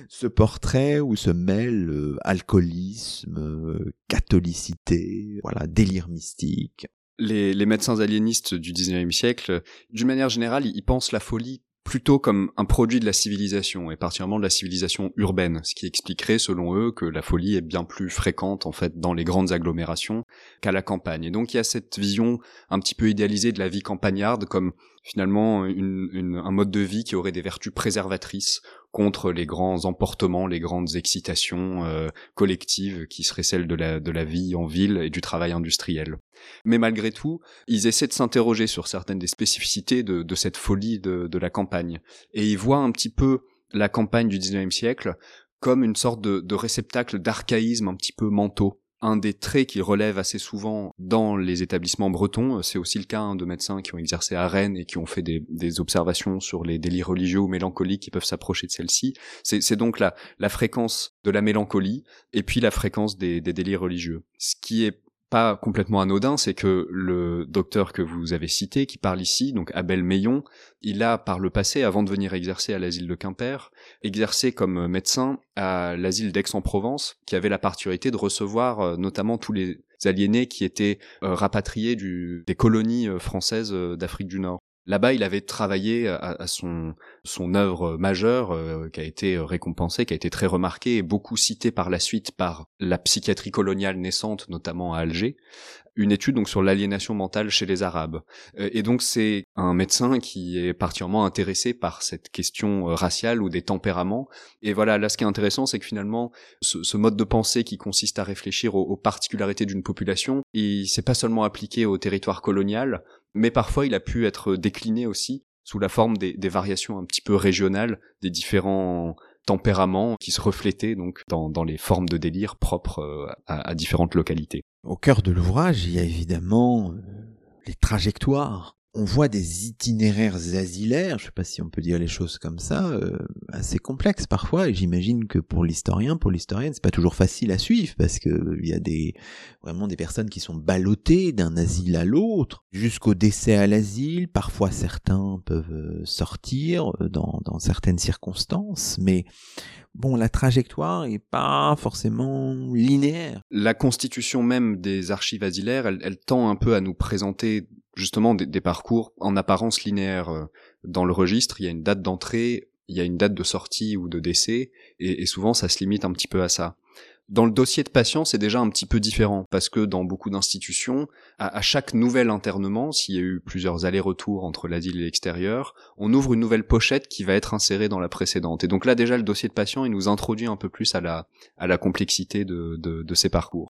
ce portrait où se mêle euh, alcoolisme, euh, catholicité, voilà, délire mystique. Les, les médecins aliénistes du 19e siècle, d'une manière générale, ils pensent la folie plutôt comme un produit de la civilisation, et particulièrement de la civilisation urbaine, ce qui expliquerait, selon eux, que la folie est bien plus fréquente, en fait, dans les grandes agglomérations qu'à la campagne. Et donc, il y a cette vision un petit peu idéalisée de la vie campagnarde comme finalement une, un mode de vie qui aurait des vertus préservatrices contre les grands emportements, les grandes excitations euh, collectives qui seraient celles de la, de la vie en ville et du travail industriel. Mais malgré tout, ils essaient de s'interroger sur certaines des spécificités de, de cette folie de, de, la campagne. Et ils voient un petit peu la campagne du 19e siècle comme une sorte de, de réceptacle d'archaïsme un petit peu mentaux un des traits qui relève assez souvent dans les établissements bretons, c'est aussi le cas hein, de médecins qui ont exercé à Rennes et qui ont fait des, observations sur les délits religieux ou mélancoliques qui peuvent s'approcher de celle-ci. C'est donc la, la fréquence de la mélancolie et puis la fréquence des, des délits religieux. Ce qui est pas complètement anodin, c'est que le docteur que vous avez cité, qui parle ici, donc Abel Meillon, il a par le passé, avant de venir exercer à l'asile de Quimper, exercé comme médecin à l'asile d'Aix-en-Provence, qui avait la particularité de recevoir euh, notamment tous les aliénés qui étaient euh, rapatriés des colonies euh, françaises d'Afrique du Nord. Là-bas, il avait travaillé à, son son œuvre majeure euh, qui a été récompensée, qui a été très remarquée et beaucoup citée par la suite par la psychiatrie coloniale naissante, notamment à Alger, une étude donc sur l'aliénation mentale chez les Arabes. Euh, et donc c'est un médecin qui est particulièrement intéressé par cette question euh, raciale ou des tempéraments. Et voilà, là ce qui est intéressant, c'est que finalement ce, mode de pensée qui consiste à réfléchir aux, aux particularités d'une population, il s'est pas seulement appliqué au territoire colonial, mais parfois il a pu être décliné aussi sous la forme des, variations un petit peu régionales des différents tempéraments qui se reflétaient donc dans, les formes de délire propres euh, à, différentes localités. Au cœur de l'ouvrage, il y a évidemment euh, les trajectoires on voit des itinéraires asilaires, je sais pas si on peut dire les choses comme ça, euh, assez complexes parfois, et j'imagine que pour l'historien, pour l'historienne, c'est pas toujours facile à suivre, parce que il y a des vraiment des personnes qui sont ballottées d'un asile à l'autre, jusqu'au décès à l'asile, parfois certains peuvent euh, sortir euh, dans, dans certaines circonstances, mais bon, la trajectoire est pas forcément linéaire. La constitution même des archives asilaires, elle, elle tend un peu à nous présenter justement des, parcours en apparence linéaires. Euh, dans le registre, il y a une date d'entrée, il y a une date de sortie ou de décès, et, souvent ça se limite un petit peu à ça. Dans le dossier de patient, c'est déjà un petit peu différent, parce que dans beaucoup d'institutions, à, chaque nouvel internement, s'il y a eu plusieurs allers-retours entre l'asile et l'extérieur, on ouvre une nouvelle pochette qui va être insérée dans la précédente. Et donc là, déjà, le dossier de patient, il nous introduit un peu plus à la, à la complexité de, de, de ces parcours.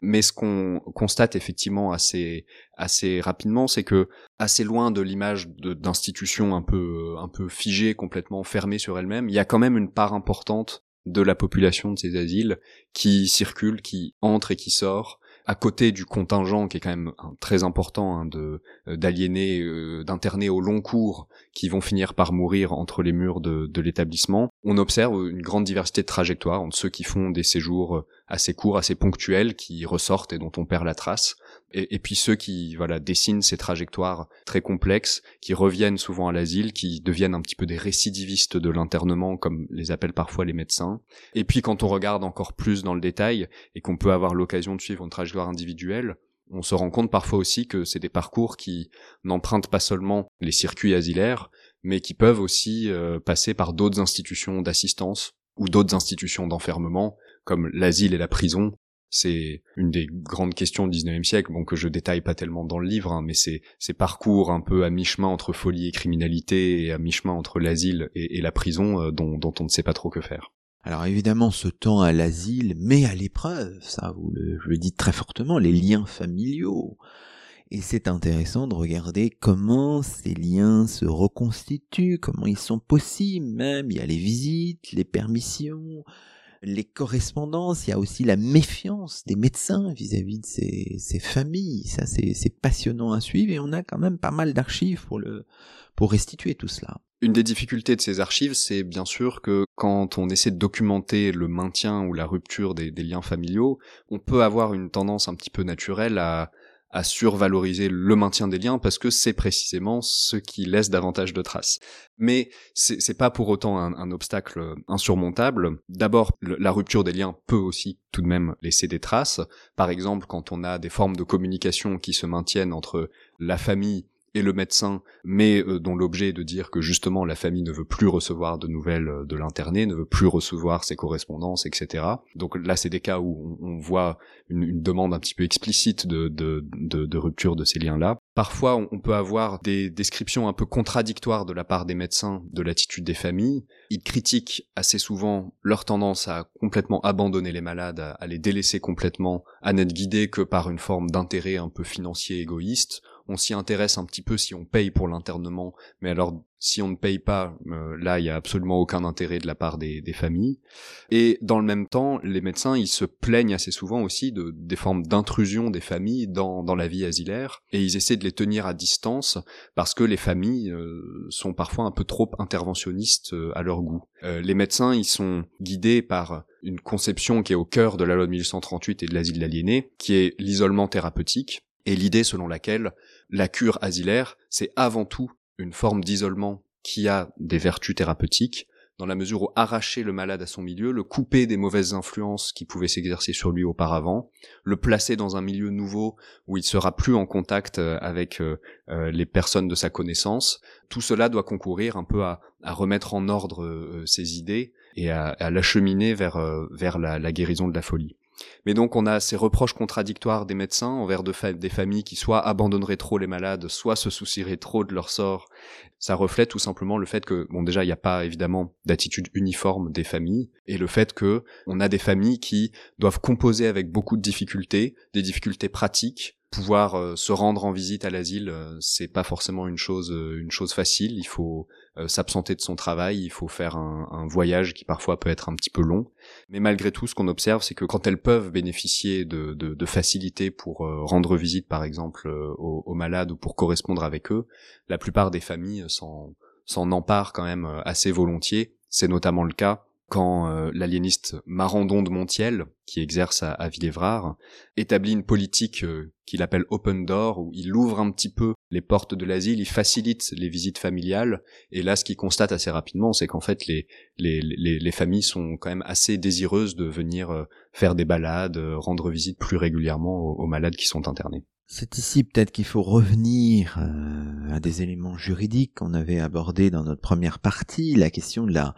Mais ce qu'on constate effectivement assez assez rapidement, c'est que assez loin de l'image d'institutions un peu un peu figées, complètement fermées sur elles-mêmes, il y a quand même une part importante de la population de ces asiles qui circule, qui entre et qui sort, à côté du contingent qui est quand même très important hein, de euh, d'aliénés, euh, d'internés au long cours qui vont finir par mourir entre les murs de, de l'établissement, on observe une grande diversité de trajectoires entre ceux qui font des séjours euh, assez courts, assez ponctuels, qui ressortent et dont on perd la trace, et, puis ceux qui voilà dessinent ces trajectoires très complexes, qui reviennent souvent à l'asile, qui deviennent un petit peu des récidivistes de l'internement, comme les appellent parfois les médecins. Et puis quand on regarde encore plus dans le détail et qu'on peut avoir l'occasion de suivre une trajectoire individuelle, on se rend compte parfois aussi que c'est des parcours qui n'empruntent pas seulement les circuits asilaires, mais qui peuvent aussi euh, passer par d'autres institutions d'assistance ou d'autres institutions d'enfermement, comme l'asile et la prison, c'est une des grandes questions du 19e siècle, bon que je détaille pas tellement dans le livre, hein, mais c'est ces parcours un peu à mi-chemin entre folie et criminalité et à mi-chemin entre l'asile et, la prison euh, dont, on ne sait pas trop que faire. Alors évidemment, ce temps à l'asile met à l'épreuve, ça vous le, je le dis très fortement, les liens familiaux. Et c'est intéressant de regarder comment ces liens se reconstituent, comment ils sont possibles même. Il y a les visites, les permissions, les correspondances, il y a aussi la méfiance des médecins vis-à-vis de ces, familles. Ça, c'est passionnant à suivre et on a quand même pas mal d'archives pour le pour restituer tout cela. Une des difficultés de ces archives, c'est bien sûr que quand on essaie de documenter le maintien ou la rupture des, liens familiaux, on peut avoir une tendance un petit peu naturelle à, à survaloriser le maintien des liens parce que c'est précisément ce qui laisse davantage de traces. Mais c'est pas pour autant un, obstacle insurmontable. D'abord, la rupture des liens peut aussi tout de même laisser des traces. Par exemple, quand on a des formes de communication qui se maintiennent entre la famille et le médecin, mais euh, dont l'objet est de dire que justement la famille ne veut plus recevoir de nouvelles euh, de l'interné, ne veut plus recevoir ses correspondances, etc. Donc là, c'est des cas où on, voit une, demande un petit peu explicite de, rupture de ces liens-là. Parfois, on, peut avoir des descriptions un peu contradictoires de la part des médecins de l'attitude des familles. Ils critiquent assez souvent leur tendance à complètement abandonner les malades, à les délaisser complètement, à n'être guidés que par une forme d'intérêt un peu financier égoïste on s'y intéresse un petit peu si on paye pour l'internement, mais alors si on ne paye pas, euh, là il y a absolument aucun intérêt de la part des, familles. Et dans le même temps, les médecins ils se plaignent assez souvent aussi de des formes d'intrusion des familles dans, dans la vie asilaire, et ils essaient de les tenir à distance parce que les familles euh, sont parfois un peu trop interventionnistes euh, à leur goût. les médecins ils sont guidés par une conception qui est au cœur de la loi de 1838 et de l'asile d'aliéné, qui est l'isolement thérapeutique, et l'idée selon laquelle la cure asilaire, c'est avant tout une forme d'isolement qui a des vertus thérapeutiques, dans la mesure où arracher le malade à son milieu, le couper des mauvaises influences qui pouvaient s'exercer sur lui auparavant, le placer dans un milieu nouveau où il sera plus en contact euh, avec euh, euh, les personnes de sa connaissance, tout cela doit concourir un peu à, remettre en ordre ses idées et à, l'acheminer vers, vers la guérison de la folie. Mais donc on a ces reproches contradictoires des médecins envers des familles qui soit abandonneraient trop les malades, soit se soucieraient trop de leur sort. Ça reflète tout simplement le fait que, bon déjà, il n'y a pas évidemment d'attitude uniforme des familles, et le fait que on a des familles qui doivent composer avec beaucoup de difficultés, des difficultés pratiques, pouvoir euh, se rendre en visite à l'asile, euh, c'est pas forcément une chose euh, une chose facile. Il faut s'absenter de son travail, il faut faire un, voyage qui parfois peut être un petit peu long. Mais malgré tout, ce qu'on observe, c'est que quand elles peuvent bénéficier de, de, de facilités pour rendre visite, par exemple, aux, aux, malades ou pour correspondre avec eux, la plupart des familles s'en s'en emparent quand même assez volontiers. C'est notamment le cas quand euh, l'aliéniste Marandon de Montiel, qui exerce à, à Villévrard, établit une politique euh, qu'il appelle Open Door, où il ouvre un petit peu les portes de l'asile, il facilite les visites familiales, et là ce qu'il constate assez rapidement, c'est qu'en fait les, les, les, les, familles sont quand même assez désireuses de venir euh, faire des balades, rendre visite plus régulièrement aux, malades qui sont internés. C'est ici peut-être qu'il faut revenir à des éléments juridiques qu'on avait abordés dans notre première partie, la question de la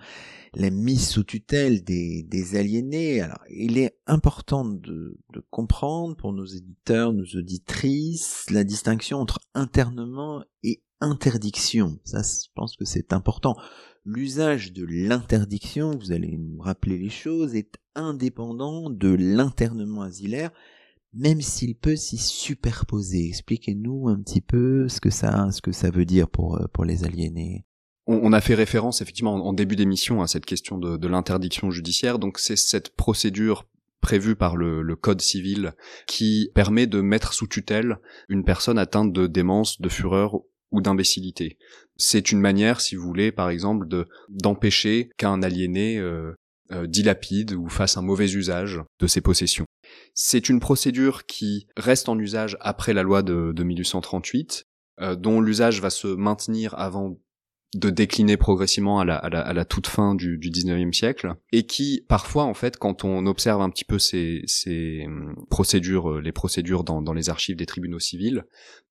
la mise sous tutelle des, des aliénés. Alors, il est important de, de, comprendre pour nos éditeurs, nos auditrices, la distinction entre internement et interdiction. Ça, je pense que c'est important. L'usage de l'interdiction, vous allez nous rappeler les choses, est indépendant de l'internement asilaire, même s'il peut s'y superposer. Expliquez-nous un petit peu ce que ça, ce que ça veut dire pour, pour les aliénés on, a fait référence effectivement en, début d'émission à cette question de, l'interdiction judiciaire. Donc c'est cette procédure prévue par le, code civil qui permet de mettre sous tutelle une personne atteinte de démence, de fureur ou d'imbécilité. C'est une manière, si vous voulez, par exemple, de d'empêcher qu'un aliéné euh, euh, dilapide ou fasse un mauvais usage de ses possessions. C'est une procédure qui reste en usage après la loi de, 1838, euh, dont l'usage va se maintenir avant de décliner progressivement à la, à la, à la toute fin du, du 19e siècle, et qui parfois en fait quand on observe un petit peu ces, ces hum, procédures, euh, les procédures dans, dans les archives des tribunaux civils,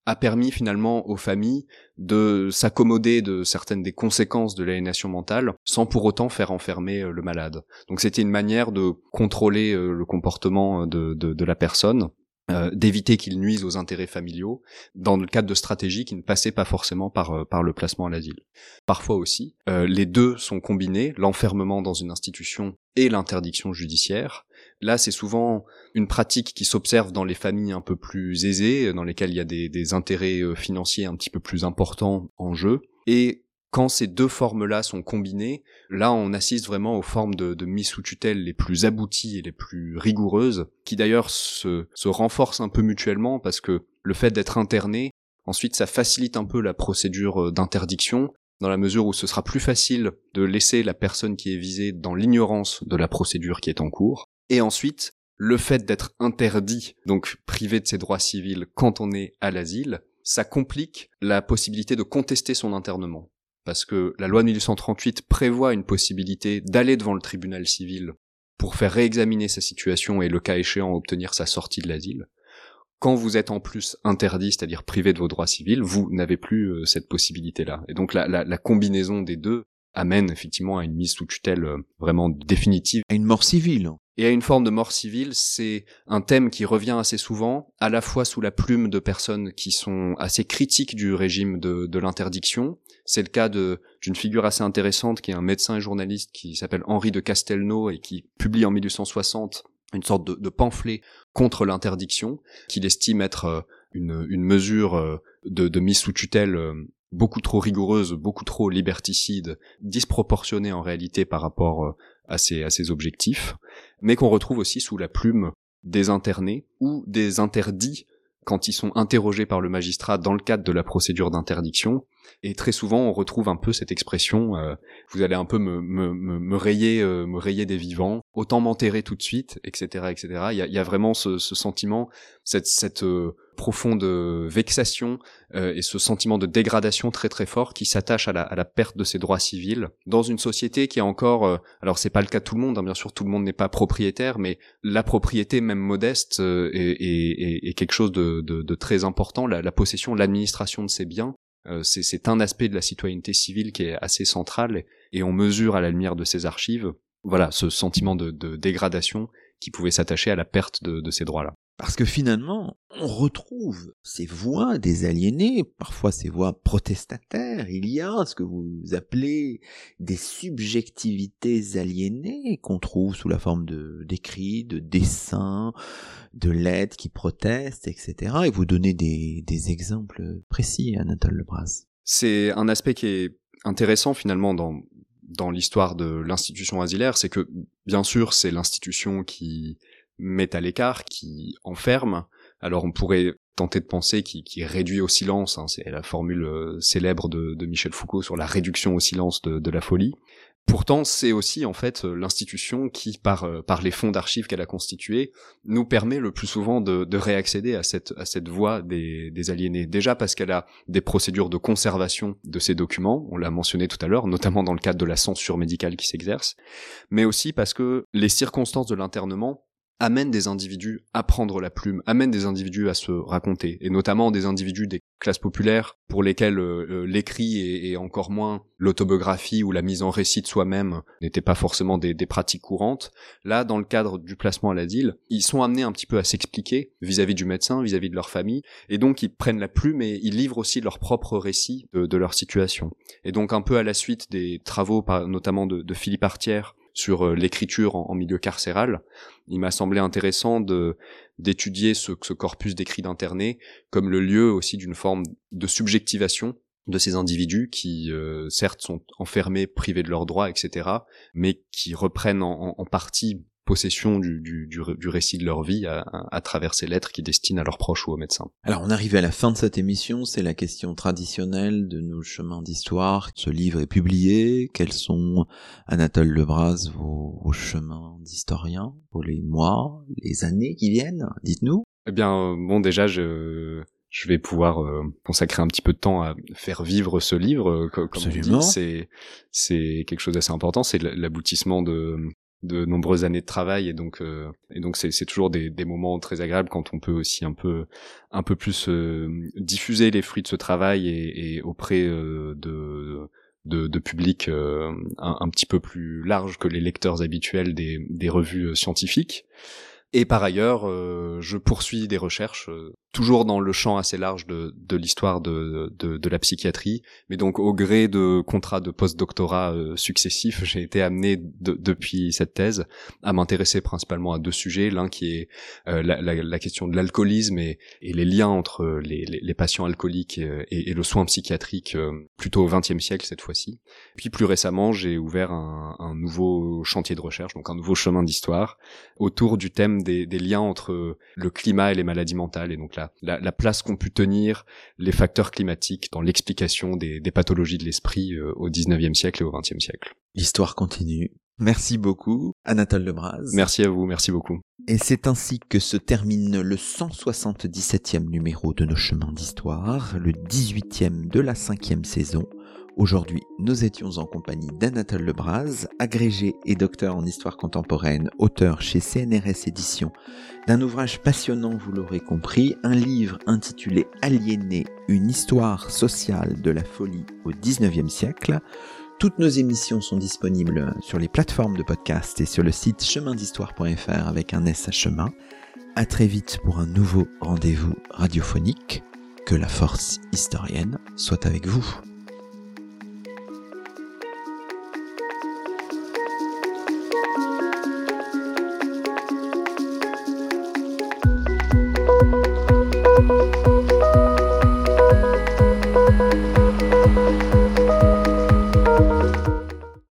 a permis finalement aux familles de s'accommoder de certaines des conséquences de l'aliénation mentale sans pour autant faire enfermer euh, le malade. Donc c'était une manière de contrôler euh, le comportement de, de, de la personne euh, d'éviter qu'ils nuisent aux intérêts familiaux dans le cadre de stratégies qui ne passaient pas forcément par, euh, par le placement à l'asile. Parfois aussi, euh, les deux sont combinés, l'enfermement dans une institution et l'interdiction judiciaire. Là, c'est souvent une pratique qui s'observe dans les familles un peu plus aisées, dans lesquelles il y a des, des intérêts financiers un petit peu plus importants en jeu. Et quand ces deux formes-là sont combinées, là on assiste vraiment aux formes de, mise sous tutelle les plus abouties et les plus rigoureuses, qui d'ailleurs se, se renforcent un peu mutuellement parce que le fait d'être interné, ensuite ça facilite un peu la procédure euh, d'interdiction, dans la mesure où ce sera plus facile de laisser la personne qui est visée dans l'ignorance de la procédure qui est en cours, et ensuite le fait d'être interdit, donc privé de ses droits civils quand on est à l'asile, ça complique la possibilité de contester son internement. Parce que la loi de 1838 prévoit une possibilité d'aller devant le tribunal civil pour faire réexaminer sa situation et le cas échéant obtenir sa sortie de l'asile. Quand vous êtes en plus interdit, c'est-à-dire privé de vos droits civils, vous n'avez plus euh, cette possibilité-là. Et donc la, la, la, combinaison des deux amène effectivement à une mise sous tutelle euh, vraiment définitive. À une mort civile et à une forme de mort civile, c'est un thème qui revient assez souvent, à la fois sous la plume de personnes qui sont assez critiques du régime de, de l'interdiction. C'est le cas d'une figure assez intéressante qui est un médecin et journaliste qui s'appelle Henri de Castelnau et qui publie en 1860 une sorte de, de pamphlet contre l'interdiction, qu'il estime être euh, une, une mesure euh, de, de, mise sous tutelle beaucoup trop rigoureuse, beaucoup trop liberticide, disproportionnée en réalité par rapport à ses, à ses objectifs mais qu'on retrouve aussi sous la plume des internés ou des interdits quand ils sont interrogés par le magistrat dans le cadre de la procédure d'interdiction. Et très souvent, on retrouve un peu cette expression euh, vous allez un peu me, me, me, rayer, euh, me rayer des vivants, autant m'enterrer tout de suite, etc., etc. Il y a, y a vraiment ce, ce, sentiment, cette, cette euh, profonde vexation et ce sentiment de dégradation très très fort qui s'attache à la, à la, perte de ses droits civils dans une société qui est encore, alors c'est pas le cas de tout le monde, hein, bien sûr, tout le monde n'est pas propriétaire, mais la propriété même modeste est, est, est, quelque chose de, de, de très important, la, la possession, l'administration de ses biens euh, c'est un aspect de la citoyenneté civile qui est assez central et on mesure à la lumière de ces archives, voilà, ce sentiment de, dégradation qui pouvait s'attacher à la perte de ces droits-là. Parce que finalement, on retrouve ces voix des aliénés, parfois ces voix protestataires. Il y a ce que vous appelez des subjectivités aliénées qu'on trouve sous la forme d'écrits, de dessins, de lettres qui protestent, etc. Et vous donnez des, des exemples précis, Anatole Lebras. C'est un aspect qui est intéressant finalement dans dans l'histoire de l'institution asilaire, c'est que bien sûr c'est l'institution qui met à l'écart, qui enferme. Alors on pourrait tenter de penser qui, réduit au silence, hein, c'est la formule euh, célèbre de, Michel Foucault sur la réduction au silence de, la folie. Pourtant, c'est aussi en fait l'institution qui, par, euh, par les fonds d'archives qu'elle a constitués, nous permet le plus souvent de, réaccéder à cette, à cette voie des, des aliénés. Déjà parce qu'elle a des procédures de conservation de ces documents, on l'a mentionné tout à l'heure, notamment dans le cadre de la censure médicale qui s'exerce, mais aussi parce que les circonstances de l'internement amène des individus à prendre la plume, amène des individus à se raconter, et notamment des individus des classes populaires pour lesquels euh, euh, l'écrit et, encore moins l'autobiographie ou la mise en récit de soi-même n'étaient pas forcément des, pratiques courantes. Là, dans le cadre du placement à l'asile, ils sont amenés un petit peu à s'expliquer vis-à-vis du médecin, vis-à-vis de leur famille, et donc ils prennent la plume et ils livrent aussi leur propre récit de, leur situation. Et donc un peu à la suite des travaux, notamment de, de Philippe Artière, sur euh, l'écriture en, milieu carcéral. Il m'a semblé intéressant de d'étudier ce, ce corpus d'écrits d'internés comme le lieu aussi d'une forme de subjectivation de ces individus qui, euh, certes, sont enfermés, privés de leurs droits, etc., mais qui reprennent en, en partie possession du, du, du, récit de leur vie à, à, travers ces lettres qu'ils destinent à leurs proches ou aux médecins. Alors on arrive à la fin de cette émission, c'est la question traditionnelle de nos chemins d'histoire. Ce livre est publié, quels sont, Anatole Lebras, vos, vos chemins d'historien pour les mois, les années qui viennent? Dites-nous. Eh bien, euh, bon déjà, je, je vais pouvoir euh, consacrer un petit peu de temps à faire vivre ce livre. Euh, comme Absolument. c'est c'est quelque chose d'assez important. C'est l'aboutissement de de nombreuses années de travail et donc euh, et donc c'est toujours des des moments très agréables quand on peut aussi un peu un peu plus euh, diffuser les fruits de ce travail et, et auprès euh, de de, de public un, un, petit peu plus large que les lecteurs habituels des, des revues scientifiques. Et par ailleurs, je poursuis des recherches toujours dans le champ assez large de, de l'histoire de, de, de, la psychiatrie, mais donc au gré de contrats de post-doctorat euh, successifs, j'ai été amené depuis cette thèse à m'intéresser principalement à deux sujets, l'un qui est euh, la, la, la, question de l'alcoolisme et, et, les liens entre les, les, les patients alcooliques euh, et, et, le soin psychiatrique plutôt au XXe siècle cette fois-ci. Puis plus récemment, j'ai ouvert un, un, nouveau chantier de recherche, donc un nouveau chemin d'histoire autour du thème des, des liens entre le climat et les maladies mentales, et donc la la, place qu'ont pu tenir les facteurs climatiques dans l'explication des, pathologies de l'esprit euh, au 19e siècle et au 20e siècle. L'histoire continue. Merci beaucoup, Anatole Lebras. Merci à vous, merci beaucoup. Et c'est ainsi que se termine le 177e numéro de nos chemins d'histoire, le 18e de la cinquième saison. Aujourd'hui, nous étions en compagnie d'Anatole Lebras, agrégé et docteur en histoire contemporaine, auteur chez CNRS Éditions d'un ouvrage passionnant, vous l'aurez compris, un livre intitulé Aliéné, une histoire sociale de la folie au 19e siècle. Toutes nos émissions sont disponibles sur les plateformes de podcast et sur le site chemindhistoire.fr avec un S à chemin. À très vite pour un nouveau rendez-vous radiophonique. Que la force historienne soit avec vous.